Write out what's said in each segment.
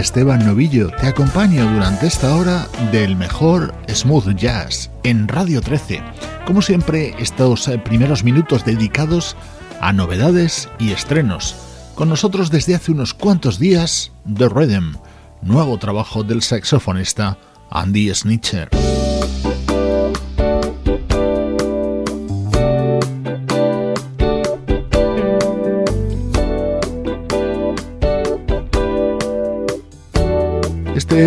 Esteban Novillo, te acompaño durante esta hora del mejor smooth jazz en Radio 13. Como siempre, estos primeros minutos dedicados a novedades y estrenos. Con nosotros desde hace unos cuantos días, The Rhythm, nuevo trabajo del saxofonista Andy Snitcher.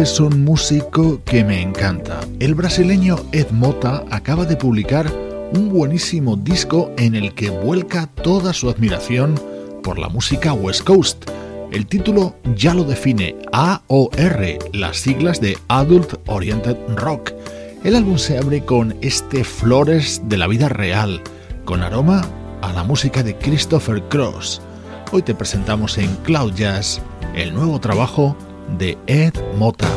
Es un músico que me encanta. El brasileño Ed Mota acaba de publicar un buenísimo disco en el que vuelca toda su admiración por la música West Coast. El título ya lo define AOR, las siglas de Adult Oriented Rock. El álbum se abre con este Flores de la vida real, con aroma a la música de Christopher Cross. Hoy te presentamos en Cloud Jazz el nuevo trabajo de Ed Mota.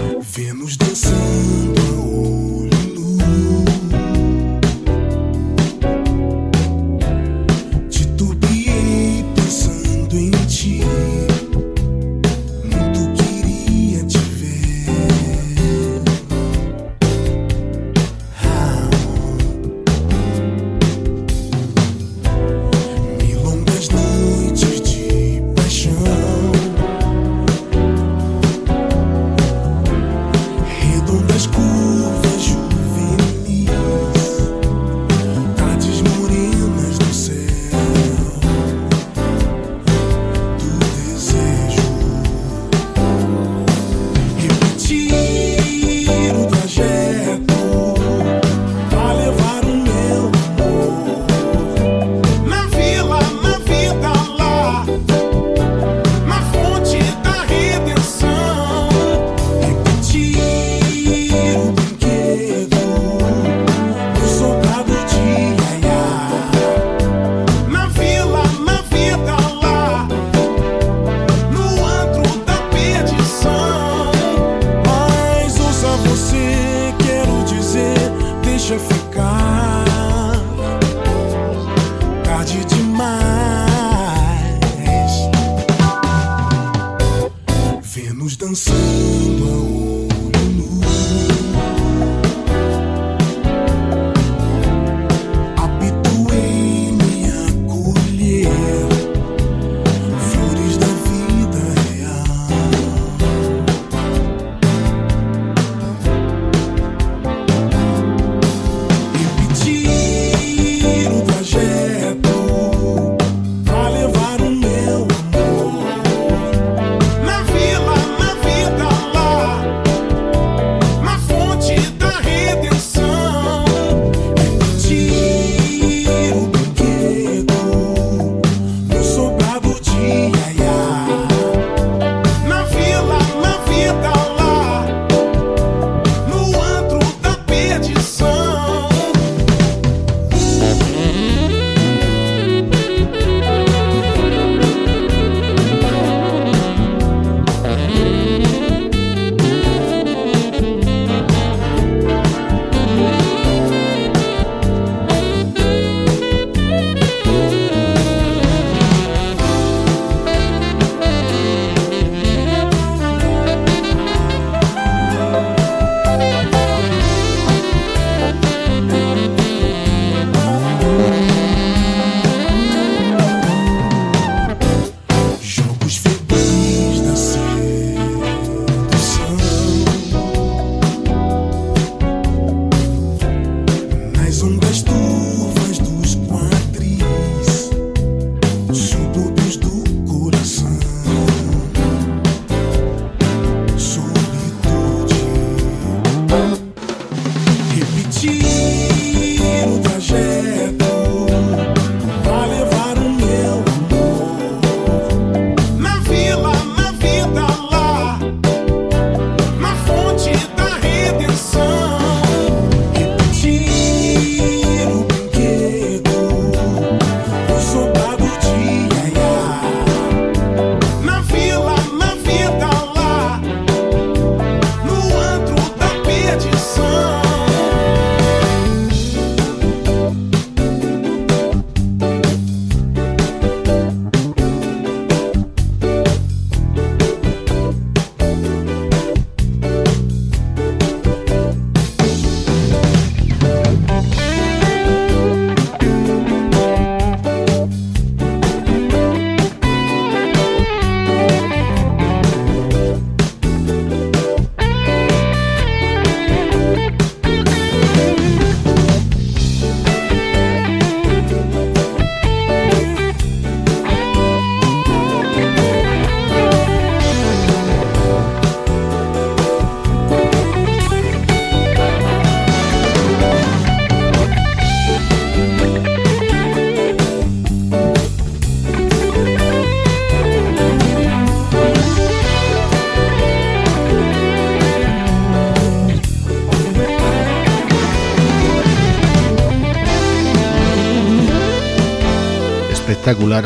samba.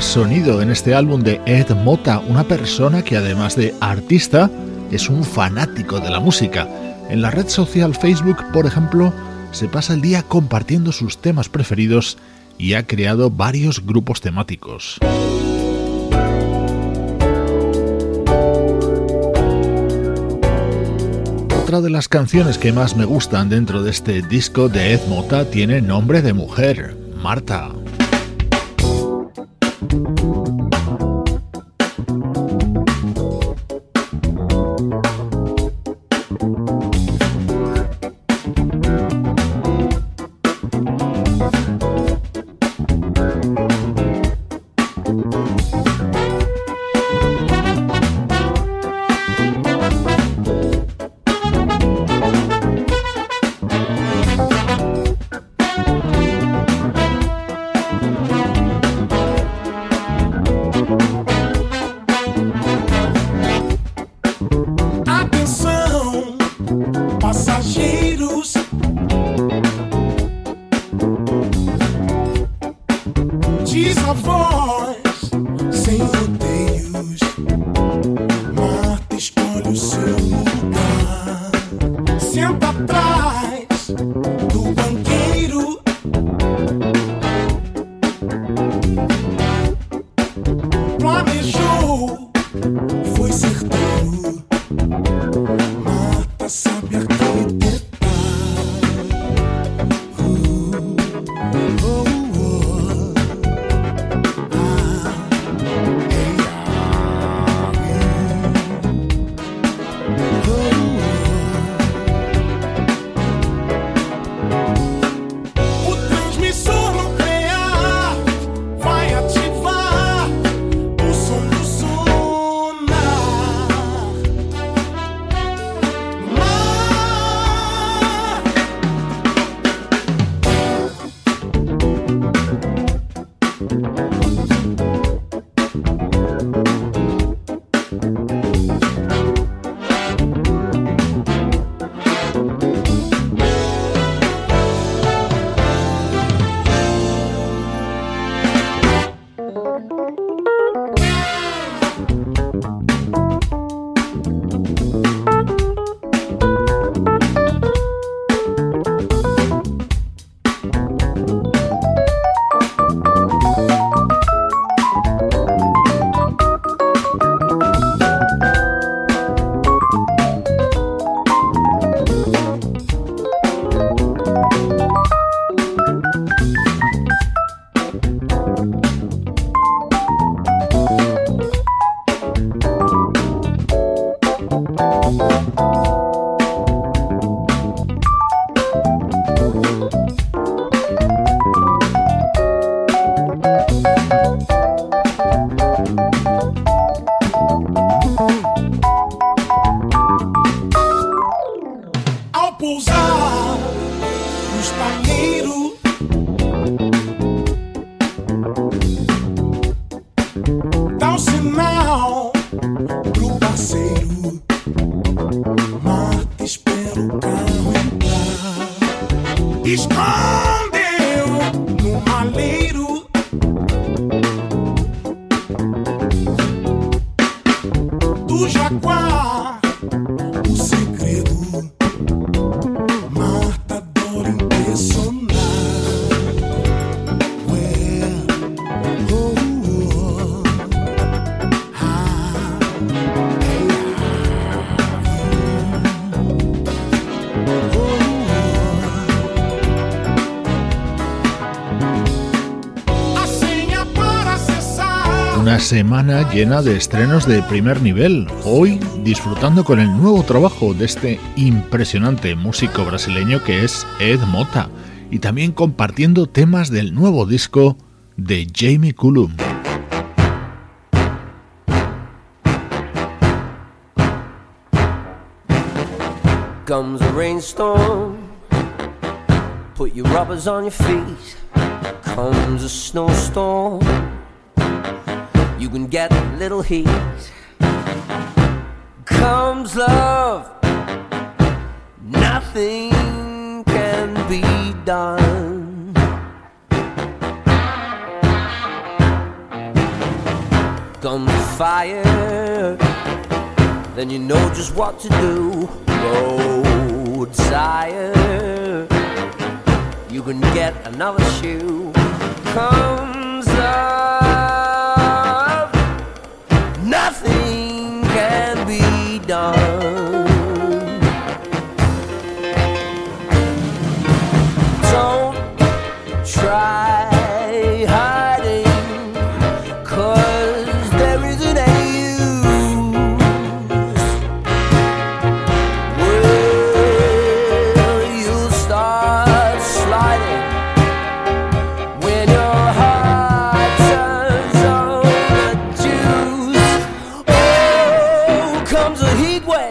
Sonido en este álbum de Ed Mota, una persona que además de artista es un fanático de la música. En la red social Facebook, por ejemplo, se pasa el día compartiendo sus temas preferidos y ha creado varios grupos temáticos. Otra de las canciones que más me gustan dentro de este disco de Ed Mota tiene nombre de mujer, Marta. thank you semana llena de estrenos de primer nivel. Hoy disfrutando con el nuevo trabajo de este impresionante músico brasileño que es Ed Mota y también compartiendo temas del nuevo disco de Jamie Cullum. You can get a little heat. Comes love, nothing can be done. comes fire, then you know just what to do. Road sire, you can get another shoe. Comes up,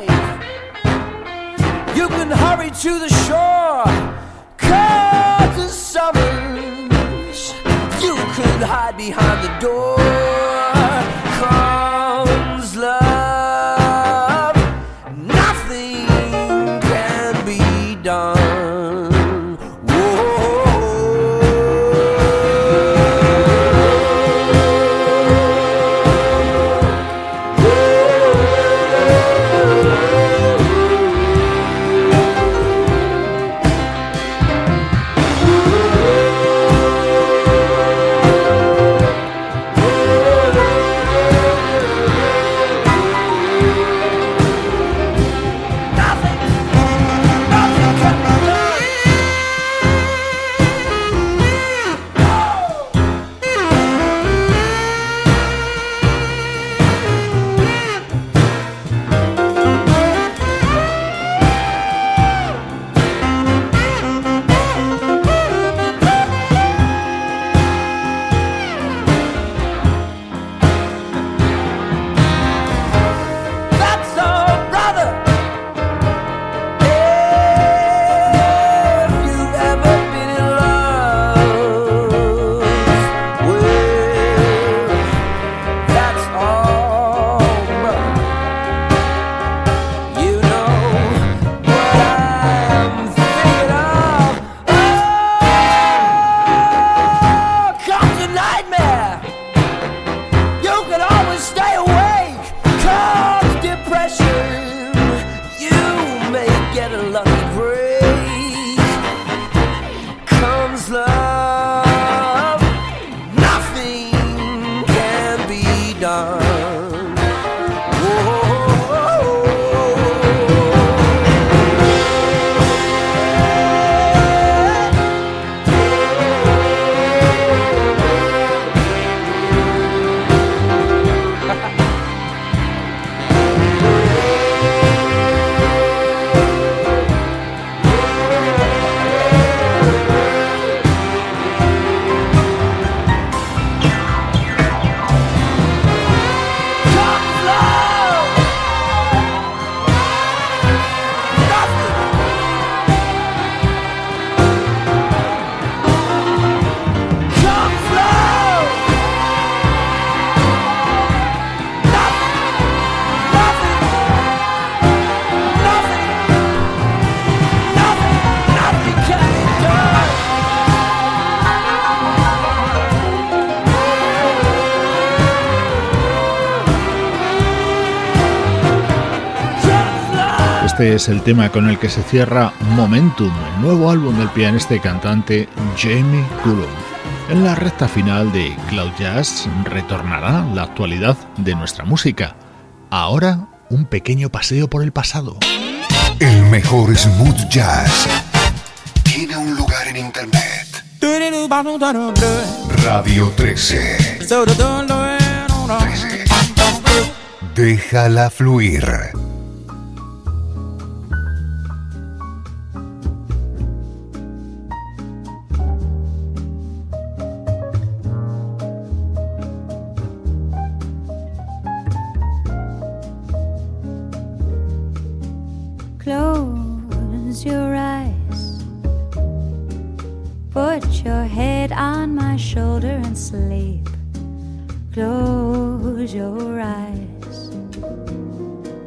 life. You can hurry to the shore, cause the summons. You could hide behind the door. love. Este es el tema con el que se cierra Momentum, el nuevo álbum del pianista y cantante Jamie Cullum. En la recta final de Cloud Jazz retornará la actualidad de nuestra música. Ahora, un pequeño paseo por el pasado. El mejor smooth jazz tiene un lugar en internet. Radio 13. 13. Déjala fluir. Your head on my shoulder and sleep. Close your eyes,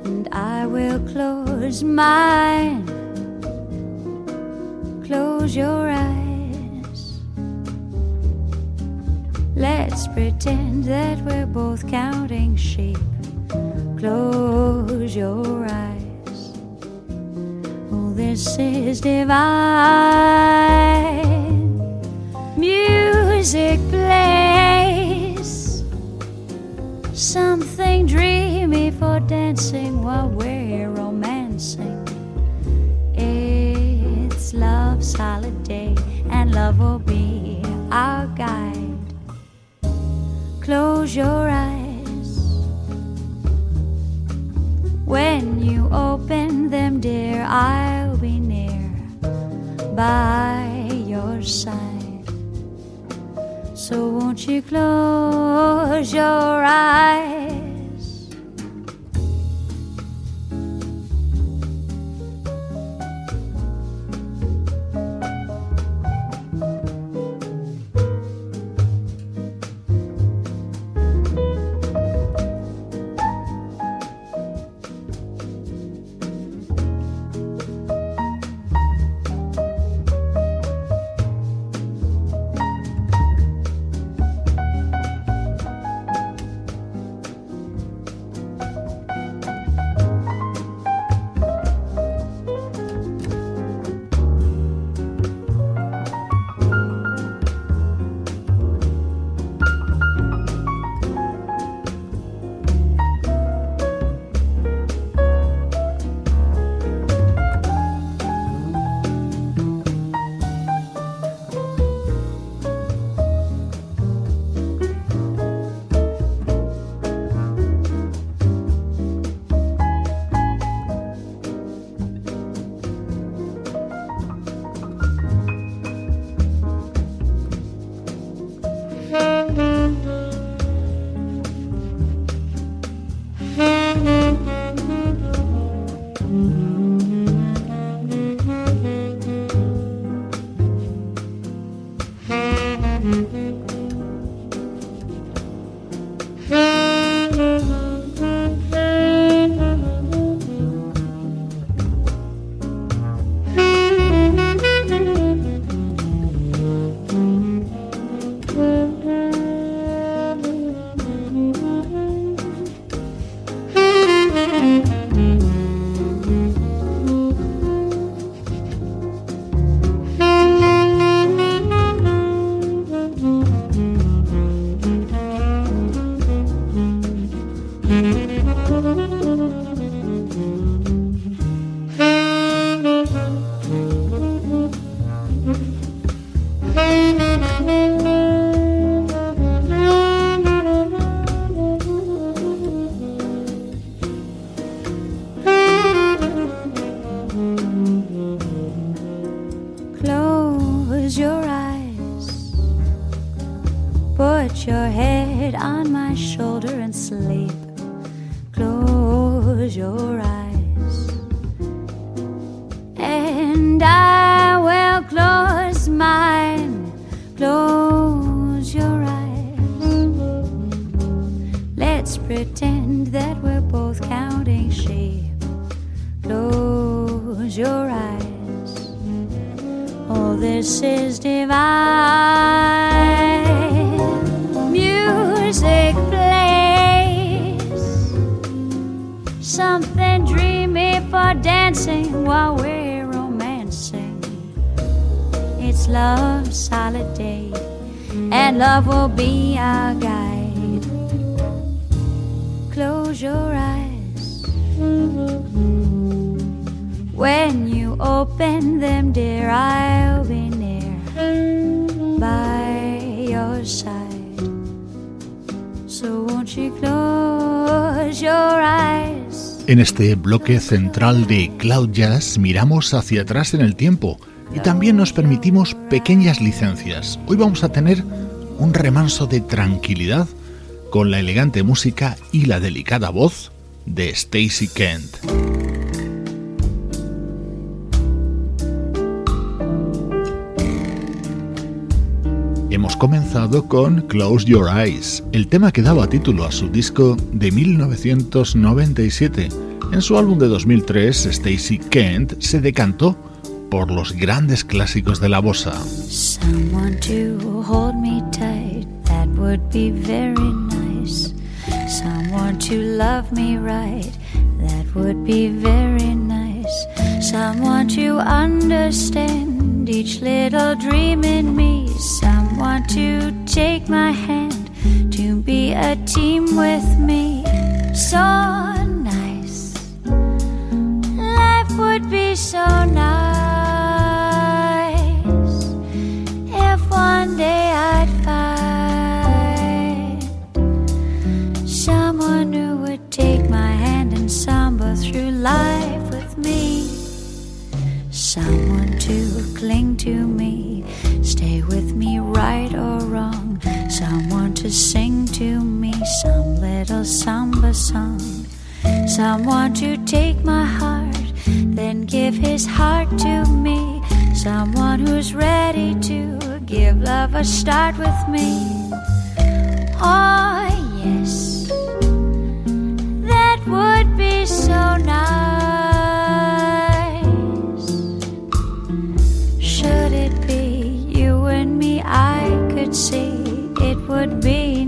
and I will close mine. Close your eyes. Let's pretend that we're both counting sheep. Close your eyes. Oh, this is divine. Music plays something dreamy for dancing while we're romancing. It's love's holiday, and love will be our guide. Close your eyes. When you open them, dear, I'll be near by your side. So won't you close your eyes? Your head on my shoulder and sleep. Close your eyes. And I will close mine. Close your eyes. Let's pretend that we're both counting sheep. Close your eyes. Oh, this is divine. are dancing while we're romancing. It's love's holiday, and love will be our guide. Close your eyes. When you open them, dear, I'll be near by your side. So won't you close your eyes? En este bloque central de Cloud Jazz miramos hacia atrás en el tiempo y también nos permitimos pequeñas licencias. Hoy vamos a tener un remanso de tranquilidad con la elegante música y la delicada voz de Stacy Kent. Hemos comenzado con Close Your Eyes, el tema que daba título a su disco de 1997. En su álbum de 2003, Stacy Kent se decantó por los grandes clásicos de la bossa. would be very nice. Someone to love me right, that would be very nice. Someone to understand each little dream in me. Someone to take my hand, to be a team with me. So nice. Life would be so nice if one day I'd find someone who would take my hand and samba through life with me. Someone to cling to me right or wrong. Someone to sing to me some little samba song. Someone to take my heart, then give his heart to me. Someone who's ready to give love a start with me. Oh, yes, that would be so nice. See it would be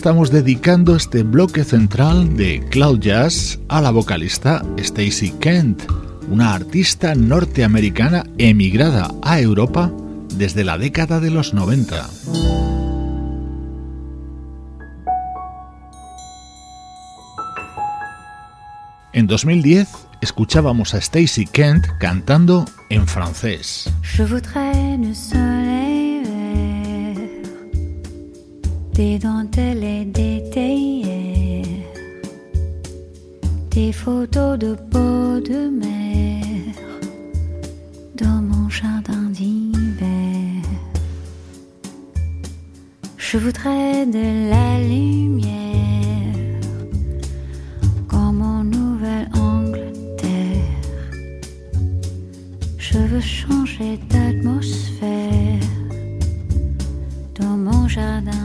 estamos dedicando este bloque central de Cloud Jazz a la vocalista Stacy Kent, una artista norteamericana emigrada a Europa desde la década de los 90. En 2010 escuchábamos a Stacy Kent cantando en francés. Des dentelles et des théières, des photos de peau de mer dans mon jardin d'hiver. Je voudrais de la lumière comme en Nouvelle-Angleterre. Je veux changer d'atmosphère dans mon jardin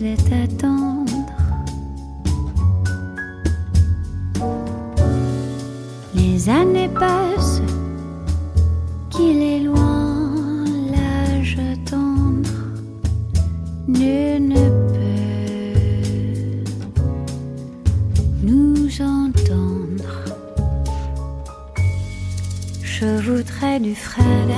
t'attendre. Les années passent, qu'il est loin l'âge tendre. Nul ne peut nous entendre. Je voudrais du frère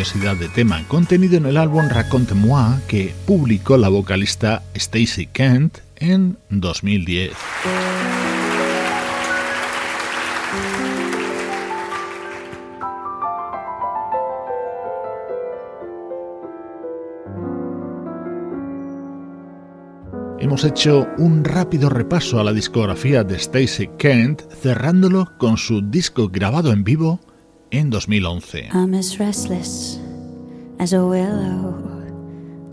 preciosidad de tema contenido en el álbum Raconte-moi que publicó la vocalista Stacey Kent en 2010. Hemos hecho un rápido repaso a la discografía de Stacey Kent, cerrándolo con su disco grabado en vivo en 2011. I'm as restless as a willow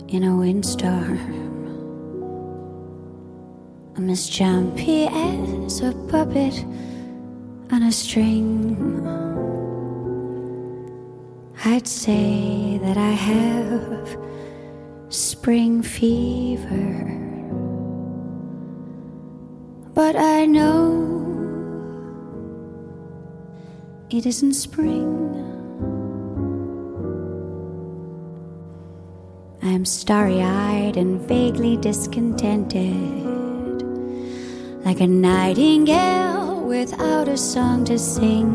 in a windstorm. I'm as jumpy as a puppet on a string. I'd say that I have spring fever, but I know it isn't spring. I'm starry eyed and vaguely discontented, like a nightingale without a song to sing.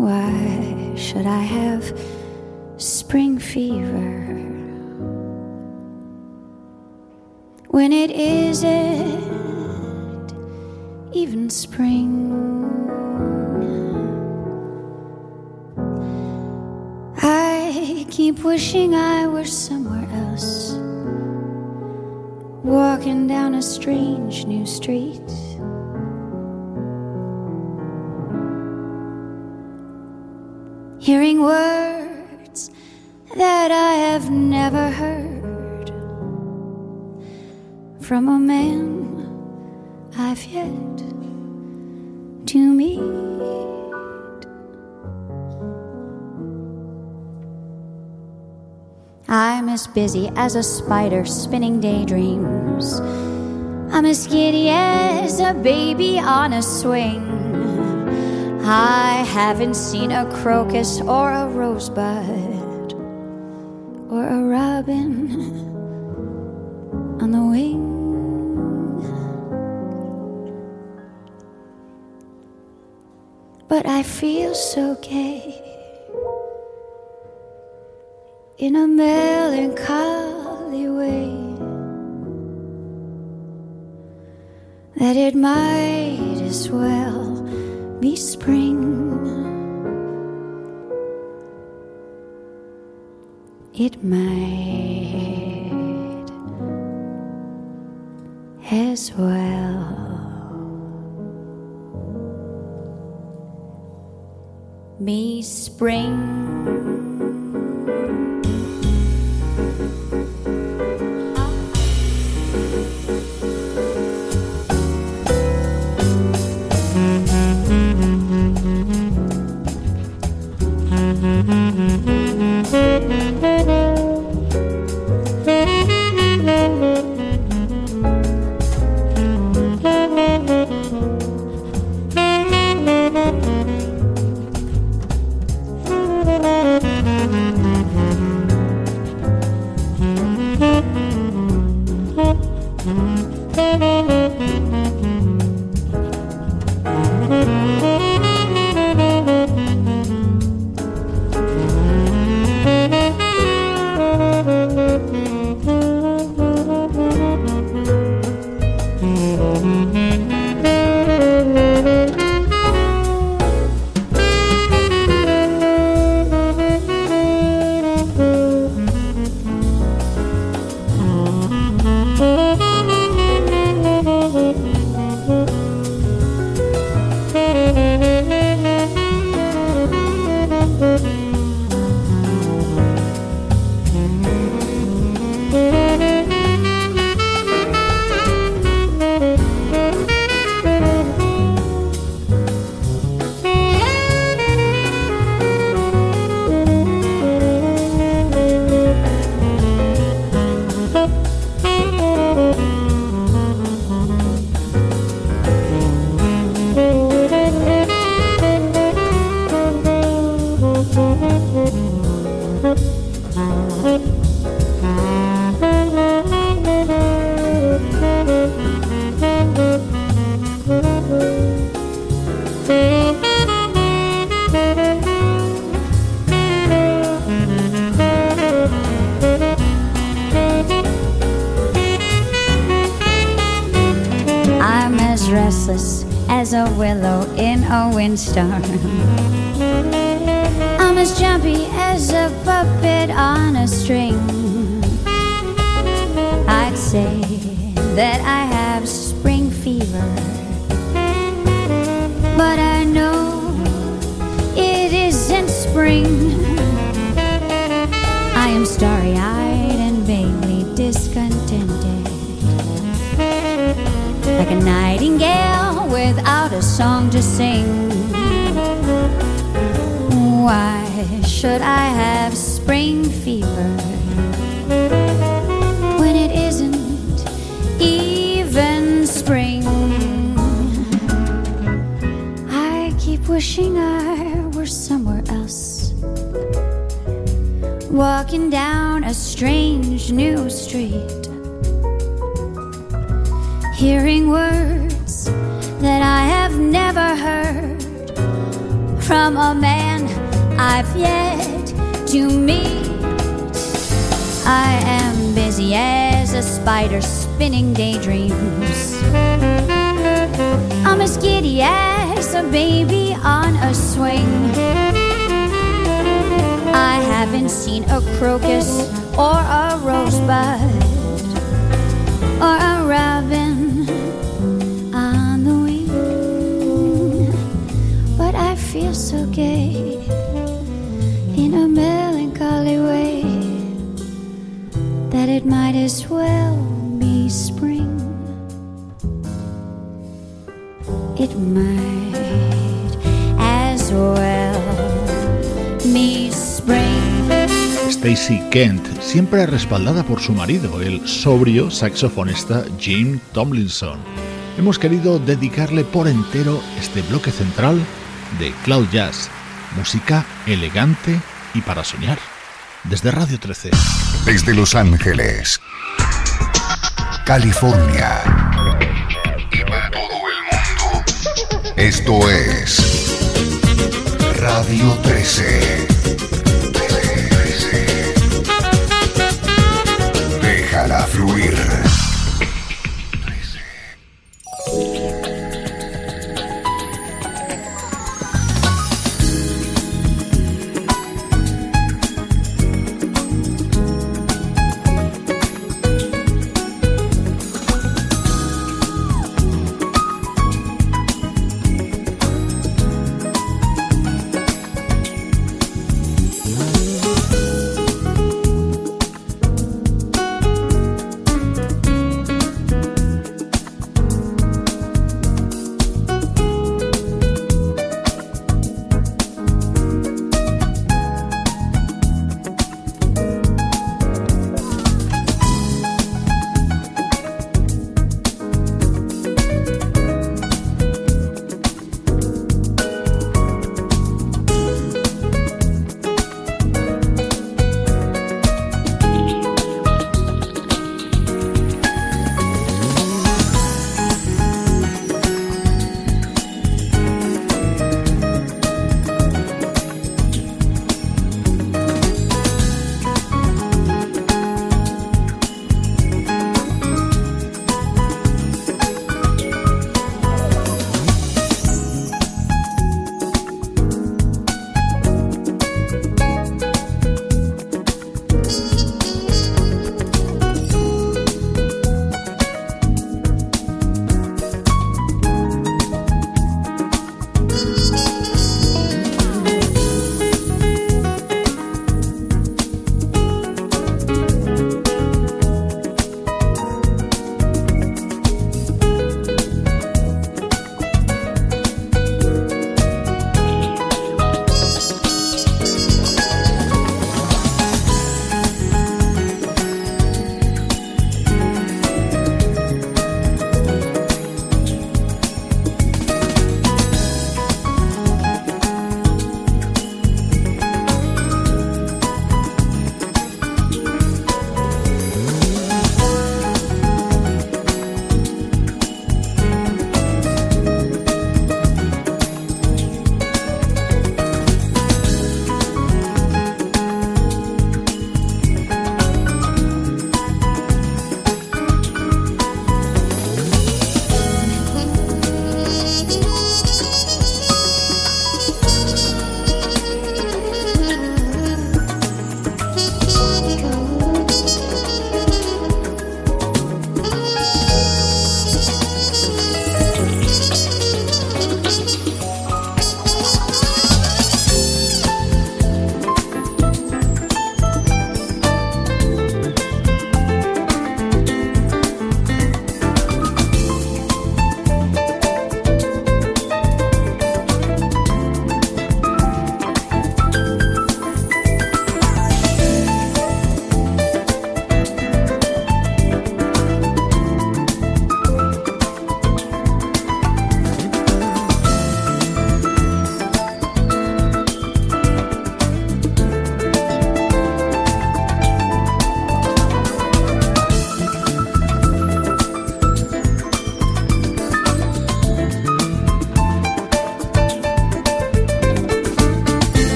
Why should I have spring fever when it isn't even spring? I keep wishing I were somewhere else, walking down a strange new street. Hearing words that I have never heard from a man I've yet to meet. I'm as busy as a spider spinning daydreams. I'm as giddy as a baby on a swing. I haven't seen a crocus or a rosebud feel so gay in a melancholy way that it might as well be spring. It might as well. Spring. Mm-hmm. Should I have spring fever when it isn't even spring? I keep wishing I were somewhere else, walking down a strange new street, hearing words that I have never heard from a man yet to meet. I am busy as a spider spinning daydreams. I'm as giddy as a baby on a swing. I haven't seen a crocus or a rosebud or a robin on the wing, but I feel so gay it might as well be spring. It might as well be spring. Stacy Kent, siempre respaldada por su marido, el sobrio saxofonista Jim Tomlinson. Hemos querido dedicarle por entero este bloque central de Cloud Jazz música elegante y para soñar. Desde Radio 13. Desde Los Ángeles, California y para todo el mundo. Esto es Radio 13.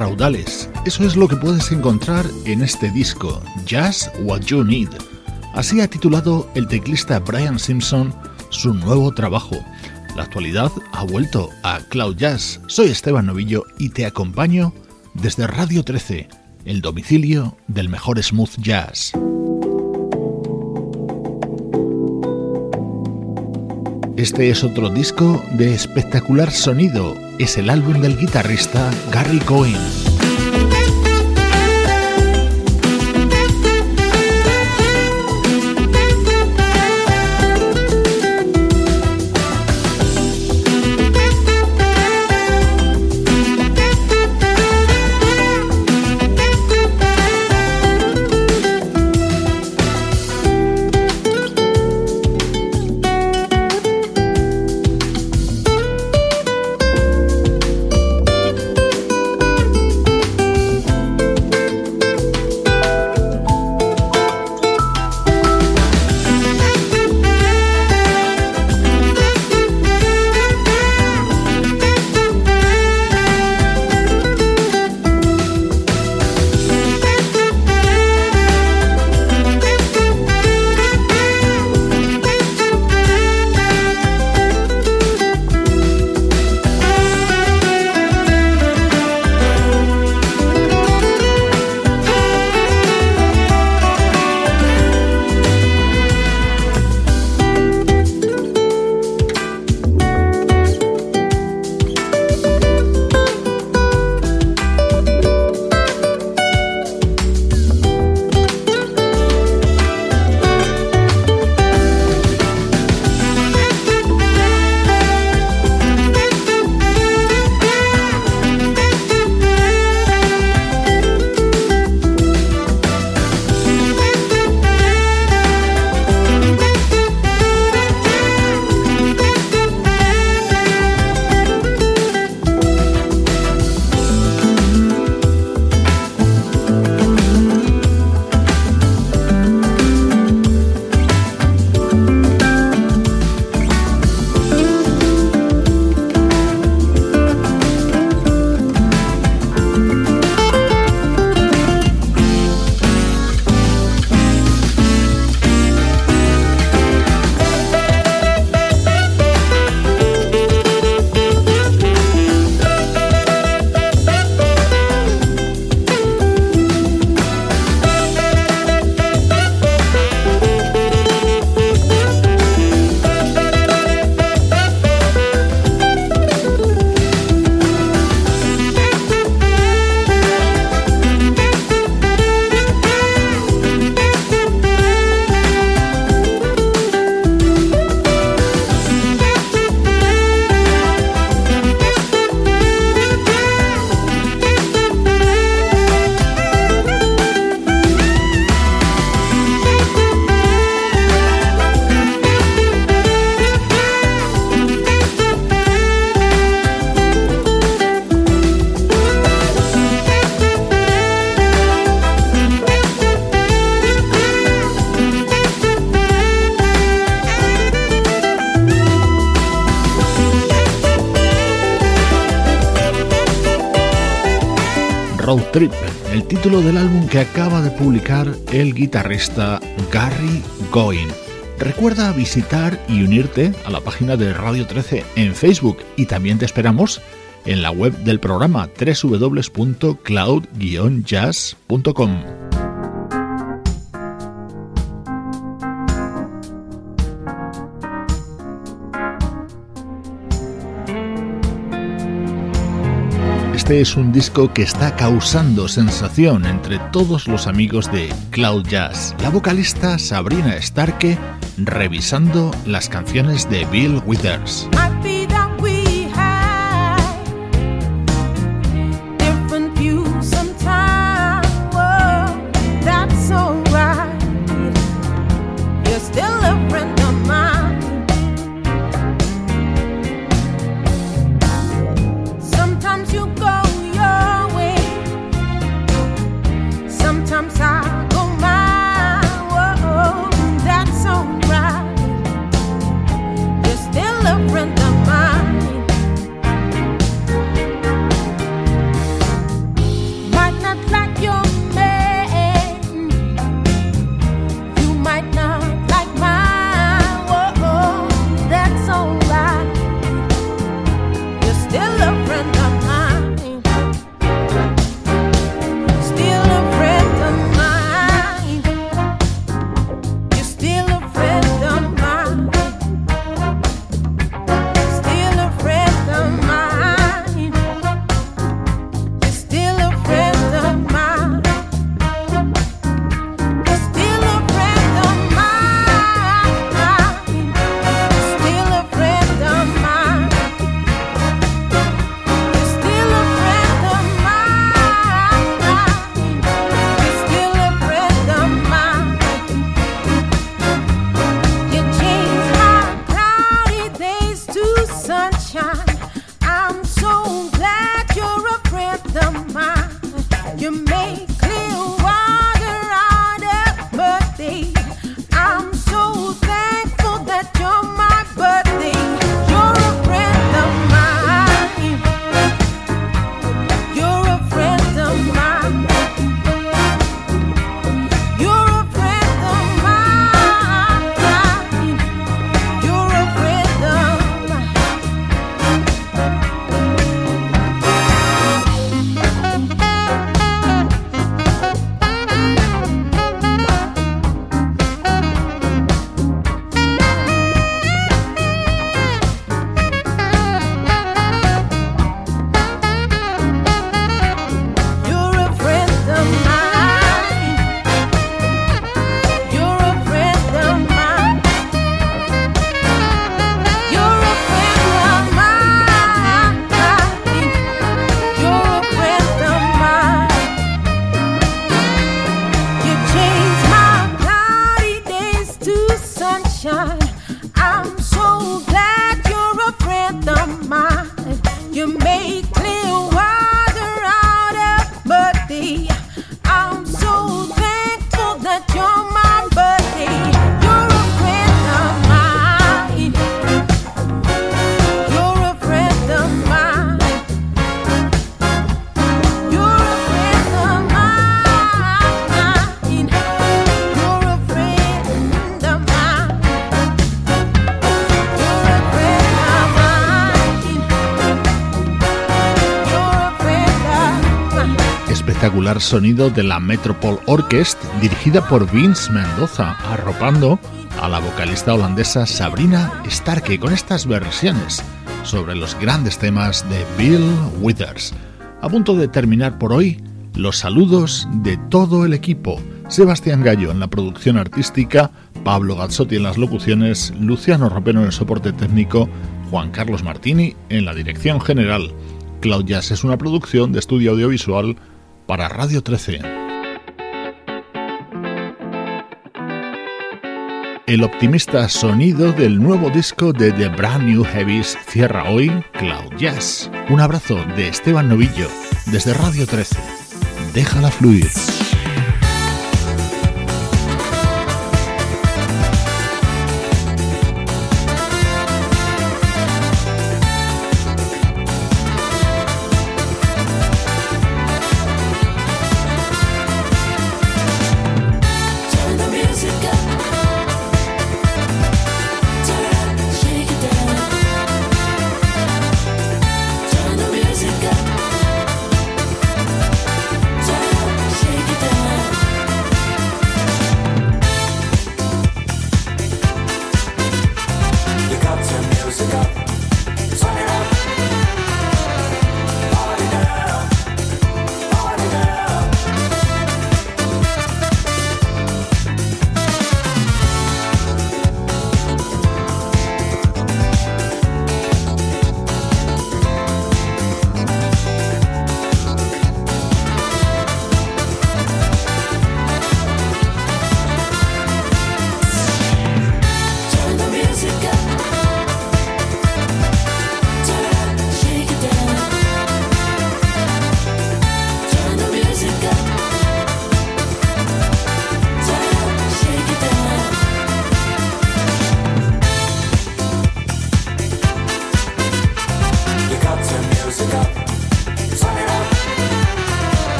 Raudales. Eso es lo que puedes encontrar en este disco, Jazz What You Need. Así ha titulado el teclista Brian Simpson su nuevo trabajo. La actualidad ha vuelto a Cloud Jazz. Soy Esteban Novillo y te acompaño desde Radio 13, el domicilio del mejor smooth jazz. Este es otro disco de espectacular sonido. Es el álbum del guitarrista Gary Cohen. Trip, el título del álbum que acaba de publicar el guitarrista Gary Goin. Recuerda visitar y unirte a la página de Radio 13 en Facebook y también te esperamos en la web del programa www.cloud-jazz.com. Este es un disco que está causando sensación entre todos los amigos de Cloud Jazz. La vocalista Sabrina Starke revisando las canciones de Bill Withers. you make sonido de la Metropole Orchestra dirigida por Vince Mendoza, arropando a la vocalista holandesa Sabrina Starke con estas versiones sobre los grandes temas de Bill Withers. A punto de terminar por hoy, los saludos de todo el equipo. Sebastián Gallo en la producción artística, Pablo Gazzotti en las locuciones, Luciano Ropeno en el soporte técnico, Juan Carlos Martini en la dirección general. Cloud Jazz es una producción de estudio audiovisual para Radio 13. El optimista sonido del nuevo disco de The Brand New Heavies cierra hoy Cloud Jazz. Un abrazo de Esteban Novillo desde Radio 13. Déjala fluir.